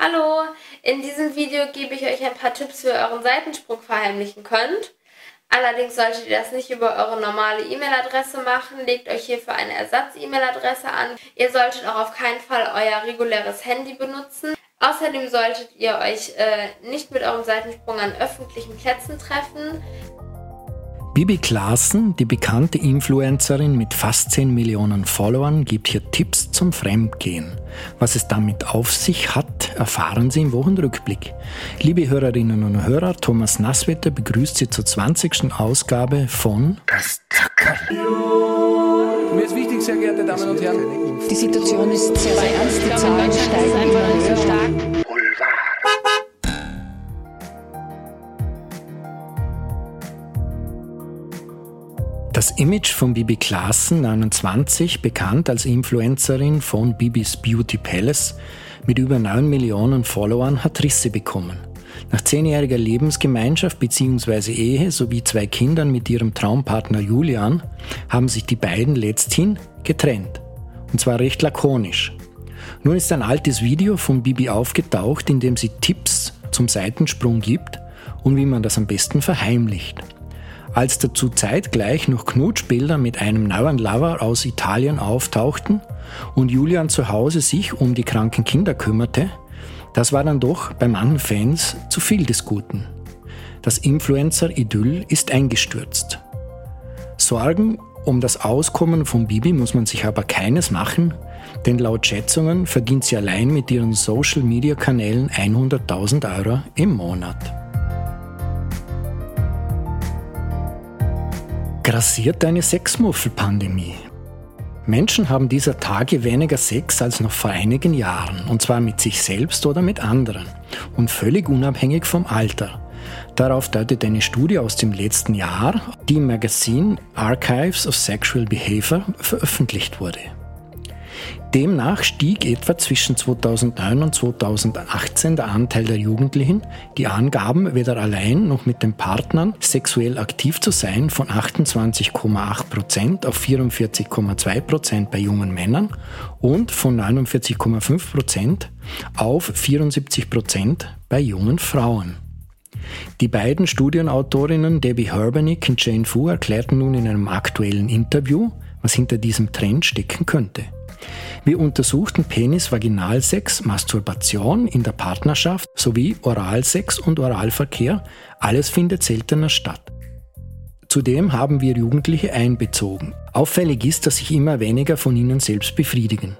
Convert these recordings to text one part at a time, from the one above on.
Hallo, in diesem Video gebe ich euch ein paar Tipps, wie ihr euren Seitensprung verheimlichen könnt. Allerdings solltet ihr das nicht über eure normale E-Mail-Adresse machen. Legt euch hierfür eine Ersatz-E-Mail-Adresse an. Ihr solltet auch auf keinen Fall euer reguläres Handy benutzen. Außerdem solltet ihr euch äh, nicht mit eurem Seitensprung an öffentlichen Plätzen treffen. Bibi Klaassen, die bekannte Influencerin mit fast 10 Millionen Followern, gibt hier Tipps zum Fremdgehen. Was es damit auf sich hat, erfahren Sie im Wochenrückblick. Liebe Hörerinnen und Hörer, Thomas Nasswetter begrüßt Sie zur 20. Ausgabe von Das Zackerl. Mir ist wichtig, sehr geehrte Damen und Herren. Die Situation ist sehr, ernst. Die Zahlen steigen immer höher. Das Image von Bibi Klaassen, 29, bekannt als Influencerin von Bibis Beauty Palace, mit über 9 Millionen Followern, hat Risse bekommen. Nach zehnjähriger Lebensgemeinschaft bzw. Ehe sowie zwei Kindern mit ihrem Traumpartner Julian haben sich die beiden letzthin getrennt. Und zwar recht lakonisch. Nun ist ein altes Video von Bibi aufgetaucht, in dem sie Tipps zum Seitensprung gibt und wie man das am besten verheimlicht. Als dazu zeitgleich noch Knutschbilder mit einem neuen Lover aus Italien auftauchten und Julian zu Hause sich um die kranken Kinder kümmerte, das war dann doch bei manchen Fans zu viel des Guten. Das Influencer-Idyll ist eingestürzt. Sorgen um das Auskommen von Bibi muss man sich aber keines machen, denn laut Schätzungen verdient sie allein mit ihren Social-Media-Kanälen 100.000 Euro im Monat. Grassiert eine Sexmuffelpandemie. Menschen haben dieser Tage weniger Sex als noch vor einigen Jahren, und zwar mit sich selbst oder mit anderen, und völlig unabhängig vom Alter. Darauf deutet eine Studie aus dem letzten Jahr, die im Magazin Archives of Sexual Behavior veröffentlicht wurde. Demnach stieg etwa zwischen 2009 und 2018 der Anteil der Jugendlichen, die angaben, weder allein noch mit den Partnern sexuell aktiv zu sein, von 28,8 Prozent auf 44,2 Prozent bei jungen Männern und von 49,5 Prozent auf 74 Prozent bei jungen Frauen. Die beiden Studienautorinnen Debbie Herbenick und Jane Fu erklärten nun in einem aktuellen Interview, was hinter diesem Trend stecken könnte. Wir untersuchten Penis-Vaginalsex, Masturbation in der Partnerschaft sowie Oralsex und Oralverkehr. Alles findet seltener statt. Zudem haben wir Jugendliche einbezogen. Auffällig ist, dass sich immer weniger von ihnen selbst befriedigen.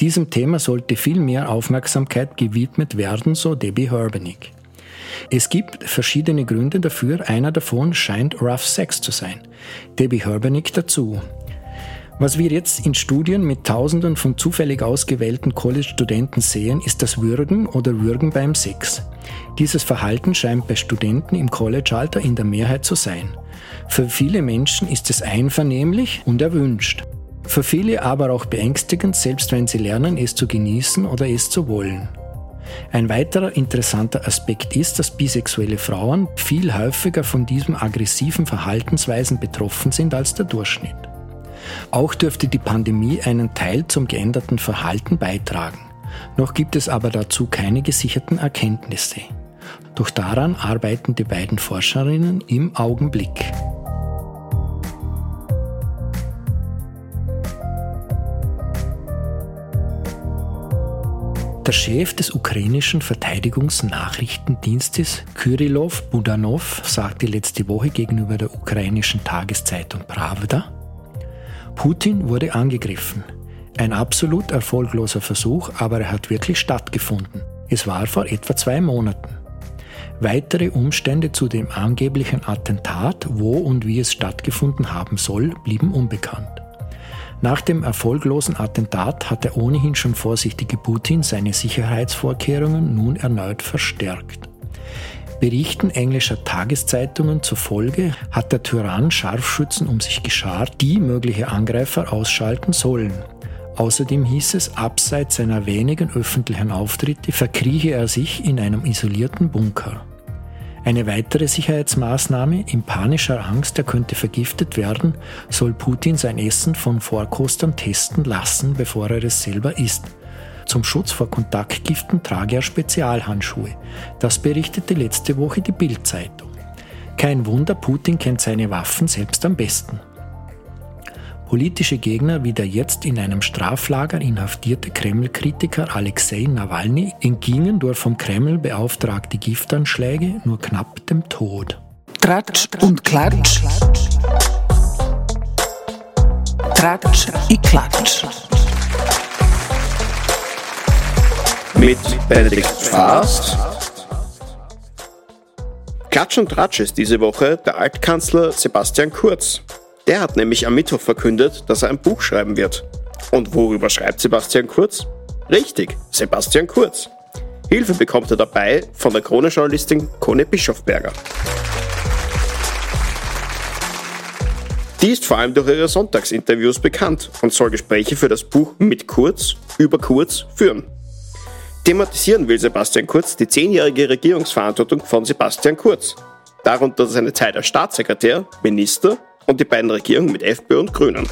Diesem Thema sollte viel mehr Aufmerksamkeit gewidmet werden, so Debbie Herbenick. Es gibt verschiedene Gründe dafür, einer davon scheint Rough Sex zu sein. Debbie Herbenick dazu. Was wir jetzt in Studien mit Tausenden von zufällig ausgewählten College-Studenten sehen, ist das Würgen oder Würgen beim Sex. Dieses Verhalten scheint bei Studenten im College-Alter in der Mehrheit zu sein. Für viele Menschen ist es einvernehmlich und erwünscht. Für viele aber auch beängstigend, selbst wenn sie lernen, es zu genießen oder es zu wollen. Ein weiterer interessanter Aspekt ist, dass bisexuelle Frauen viel häufiger von diesem aggressiven Verhaltensweisen betroffen sind als der Durchschnitt. Auch dürfte die Pandemie einen Teil zum geänderten Verhalten beitragen. Noch gibt es aber dazu keine gesicherten Erkenntnisse. Doch daran arbeiten die beiden Forscherinnen im Augenblick. Der Chef des ukrainischen Verteidigungsnachrichtendienstes Kyrilov Budanov sagte letzte Woche gegenüber der ukrainischen Tageszeitung Pravda, Putin wurde angegriffen. Ein absolut erfolgloser Versuch, aber er hat wirklich stattgefunden. Es war vor etwa zwei Monaten. Weitere Umstände zu dem angeblichen Attentat, wo und wie es stattgefunden haben soll, blieben unbekannt. Nach dem erfolglosen Attentat hat der ohnehin schon vorsichtige Putin seine Sicherheitsvorkehrungen nun erneut verstärkt. Berichten englischer Tageszeitungen zufolge hat der Tyrann Scharfschützen um sich geschart, die mögliche Angreifer ausschalten sollen. Außerdem hieß es, abseits seiner wenigen öffentlichen Auftritte verkrieche er sich in einem isolierten Bunker. Eine weitere Sicherheitsmaßnahme, in panischer Angst, er könnte vergiftet werden, soll Putin sein Essen von Vorkostern testen lassen, bevor er es selber isst. Zum Schutz vor Kontaktgiften trage er Spezialhandschuhe. Das berichtete letzte Woche die Bild-Zeitung. Kein Wunder, Putin kennt seine Waffen selbst am besten. Politische Gegner wie der jetzt in einem Straflager inhaftierte Kreml-Kritiker Alexei Nawalny entgingen durch vom Kreml beauftragte Giftanschläge nur knapp dem Tod. Tratsch und Klatsch. Tratsch i Klatsch. Mit Benedikt Fast. Klatsch und Tratsch ist diese Woche der Altkanzler Sebastian Kurz. Der hat nämlich am Mittwoch verkündet, dass er ein Buch schreiben wird. Und worüber schreibt Sebastian Kurz? Richtig, Sebastian Kurz. Hilfe bekommt er dabei von der Krone-Journalistin Kone Bischofberger. Die ist vor allem durch ihre Sonntagsinterviews bekannt und soll Gespräche für das Buch mit Kurz über Kurz führen. Thematisieren will Sebastian Kurz die zehnjährige Regierungsverantwortung von Sebastian Kurz, darunter seine Zeit als Staatssekretär, Minister und die beiden Regierungen mit FPÖ und Grünen.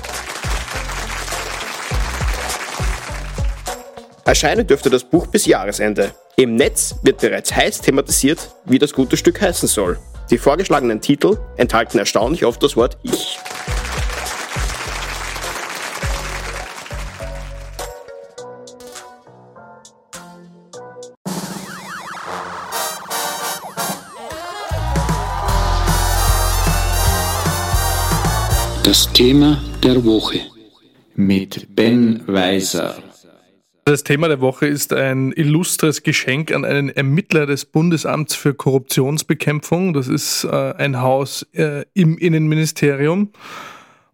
Erscheinen dürfte das Buch bis Jahresende. Im Netz wird bereits heiß thematisiert, wie das gute Stück heißen soll. Die vorgeschlagenen Titel enthalten erstaunlich oft das Wort Ich. Das Thema der Woche mit Ben Weiser. Das Thema der Woche ist ein illustres Geschenk an einen Ermittler des Bundesamts für Korruptionsbekämpfung. Das ist äh, ein Haus äh, im Innenministerium.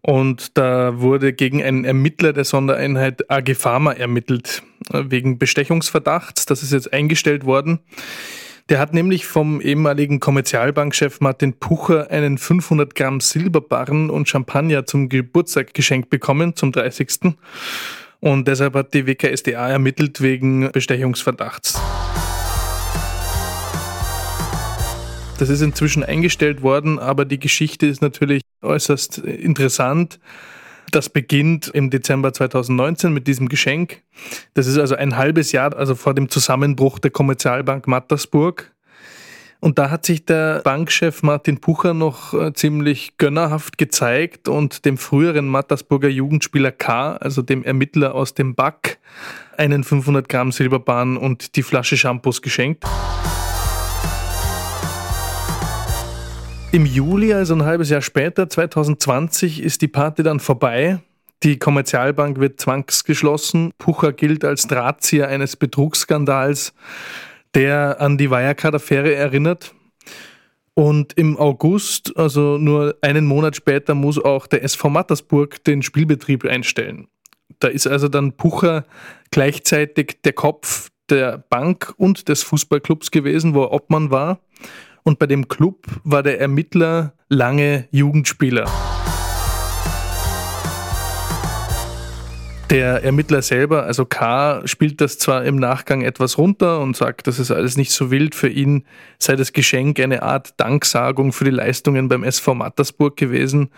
Und da wurde gegen einen Ermittler der Sondereinheit AG Pharma ermittelt, äh, wegen Bestechungsverdachts. Das ist jetzt eingestellt worden. Der hat nämlich vom ehemaligen Kommerzialbankchef Martin Pucher einen 500 Gramm Silberbarren und Champagner zum Geburtstag geschenkt bekommen, zum 30. Und deshalb hat die WKSDA ermittelt wegen Bestechungsverdachts. Das ist inzwischen eingestellt worden, aber die Geschichte ist natürlich äußerst interessant. Das beginnt im Dezember 2019 mit diesem Geschenk. Das ist also ein halbes Jahr, also vor dem Zusammenbruch der Kommerzialbank Mattersburg. Und da hat sich der Bankchef Martin Pucher noch äh, ziemlich gönnerhaft gezeigt und dem früheren Mattersburger Jugendspieler K., also dem Ermittler aus dem Back, einen 500 Gramm Silberbahn und die Flasche Shampoos geschenkt. Im Juli, also ein halbes Jahr später, 2020, ist die Party dann vorbei. Die Kommerzialbank wird zwangsgeschlossen. Pucher gilt als Drahtzieher eines Betrugsskandals, der an die Wirecard-Affäre erinnert. Und im August, also nur einen Monat später, muss auch der SV Mattersburg den Spielbetrieb einstellen. Da ist also dann Pucher gleichzeitig der Kopf der Bank und des Fußballclubs gewesen, wo er Obmann war. Und bei dem Club war der Ermittler lange Jugendspieler. Der Ermittler selber, also K., spielt das zwar im Nachgang etwas runter und sagt, das ist alles nicht so wild. Für ihn sei das Geschenk eine Art Danksagung für die Leistungen beim SV Mattersburg gewesen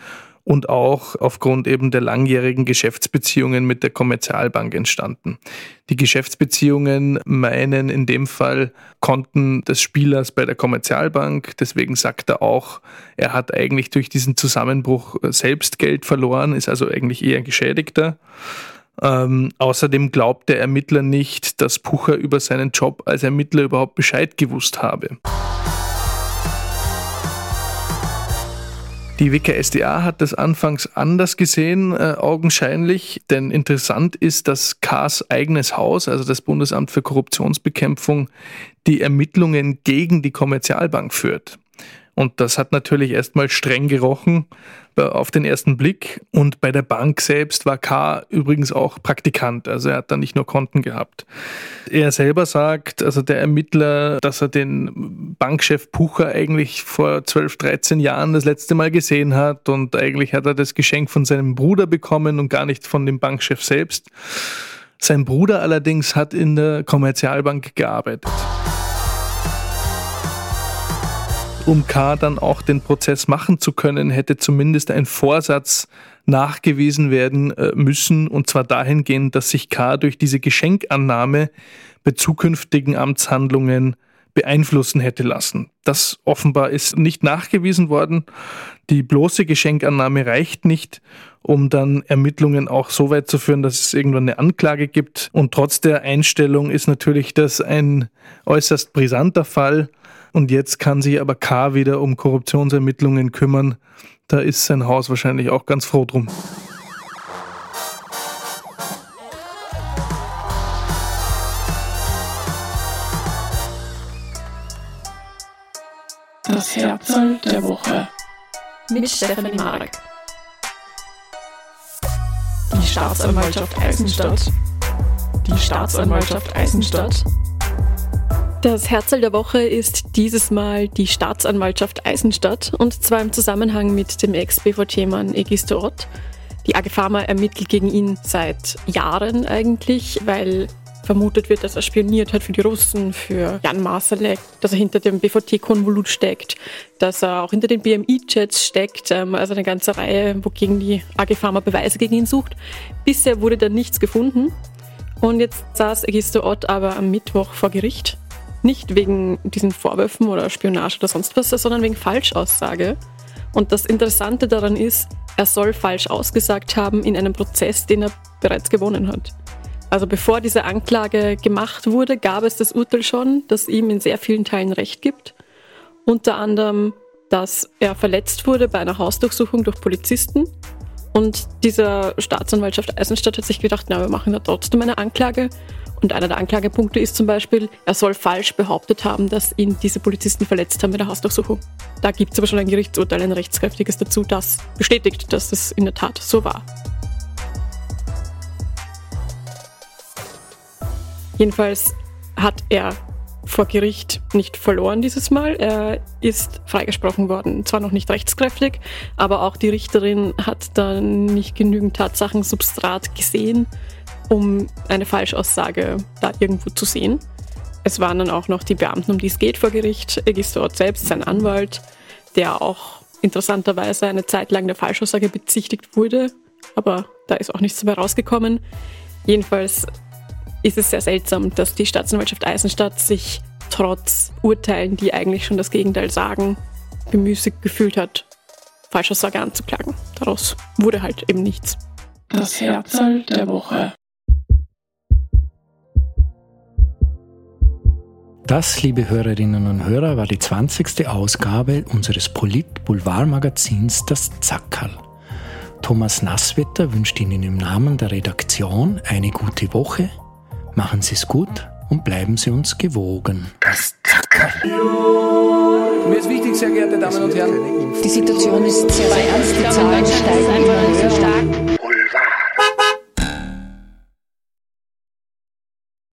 und auch aufgrund eben der langjährigen Geschäftsbeziehungen mit der Kommerzialbank entstanden. Die Geschäftsbeziehungen meinen in dem Fall Konten des Spielers bei der Kommerzialbank. Deswegen sagt er auch, er hat eigentlich durch diesen Zusammenbruch selbst Geld verloren, ist also eigentlich eher Geschädigter. Ähm, außerdem glaubt der Ermittler nicht, dass Pucher über seinen Job als Ermittler überhaupt Bescheid gewusst habe. Die WKSDA hat das anfangs anders gesehen, äh, augenscheinlich, denn interessant ist, dass K's eigenes Haus, also das Bundesamt für Korruptionsbekämpfung, die Ermittlungen gegen die Kommerzialbank führt. Und das hat natürlich erstmal streng gerochen äh, auf den ersten Blick. Und bei der Bank selbst war K. übrigens auch Praktikant, also er hat da nicht nur Konten gehabt. Er selber sagt, also der Ermittler, dass er den Bankchef Pucher eigentlich vor 12, 13 Jahren das letzte Mal gesehen hat und eigentlich hat er das Geschenk von seinem Bruder bekommen und gar nicht von dem Bankchef selbst. Sein Bruder allerdings hat in der Kommerzialbank gearbeitet. Um K dann auch den Prozess machen zu können, hätte zumindest ein Vorsatz nachgewiesen werden äh, müssen, und zwar dahingehend, dass sich K durch diese Geschenkannahme bei zukünftigen Amtshandlungen beeinflussen hätte lassen. Das offenbar ist nicht nachgewiesen worden. Die bloße Geschenkannahme reicht nicht, um dann Ermittlungen auch so weit zu führen, dass es irgendwann eine Anklage gibt. Und trotz der Einstellung ist natürlich das ein äußerst brisanter Fall. Und jetzt kann sich aber K wieder um Korruptionsermittlungen kümmern. Da ist sein Haus wahrscheinlich auch ganz froh drum. Das Herzl der Woche. Mit Stefanie Mark. Die Staatsanwaltschaft Eisenstadt. Die Staatsanwaltschaft Eisenstadt. Das Herzl der Woche ist dieses Mal die Staatsanwaltschaft Eisenstadt und zwar im Zusammenhang mit dem Ex-BVT-Mann Egisto Ott. Die AG Pharma ermittelt gegen ihn seit Jahren eigentlich, weil vermutet wird, dass er spioniert hat für die Russen, für Jan Masalek, dass er hinter dem BVT-Konvolut steckt, dass er auch hinter den BMI-Chats steckt, ähm, also eine ganze Reihe, wogegen die AG Pharma Beweise gegen ihn sucht. Bisher wurde da nichts gefunden. Und jetzt saß Egisto Ott aber am Mittwoch vor Gericht. Nicht wegen diesen Vorwürfen oder Spionage oder sonst was, sondern wegen Falschaussage. Und das Interessante daran ist, er soll falsch ausgesagt haben in einem Prozess, den er bereits gewonnen hat. Also bevor diese Anklage gemacht wurde, gab es das Urteil schon, das ihm in sehr vielen Teilen Recht gibt. Unter anderem, dass er verletzt wurde bei einer Hausdurchsuchung durch Polizisten. Und dieser Staatsanwaltschaft Eisenstadt hat sich gedacht, na, wir machen da trotzdem eine Anklage. Und einer der Anklagepunkte ist zum Beispiel, er soll falsch behauptet haben, dass ihn diese Polizisten verletzt haben bei der Hausdurchsuchung. Da gibt es aber schon ein Gerichtsurteil, ein rechtskräftiges dazu, das bestätigt, dass es in der Tat so war. Jedenfalls hat er vor Gericht nicht verloren dieses Mal. Er ist freigesprochen worden. Zwar noch nicht rechtskräftig, aber auch die Richterin hat dann nicht genügend Tatsachensubstrat gesehen, um eine Falschaussage da irgendwo zu sehen. Es waren dann auch noch die Beamten, um die es geht vor Gericht. Er ist dort selbst, sein Anwalt, der auch interessanterweise eine Zeit lang der Falschaussage bezichtigt wurde, aber da ist auch nichts dabei rausgekommen. Jedenfalls ist es sehr seltsam, dass die Staatsanwaltschaft Eisenstadt sich trotz Urteilen, die eigentlich schon das Gegenteil sagen, bemüßigt gefühlt hat, Falschaussage anzuklagen. Daraus wurde halt eben nichts. Das Herzl der Woche. Das, liebe Hörerinnen und Hörer, war die 20. Ausgabe unseres Polit-Boulevard-Magazins Das Zackerl. Thomas Nasswetter wünscht Ihnen im Namen der Redaktion eine gute Woche Machen Sie es gut und bleiben Sie uns gewogen. Das Zackerl. Mir ist wichtig, sehr geehrte Damen und Herren. Die Situation ist sehr, sehr ernst. Die Zahlen steigen immer höher.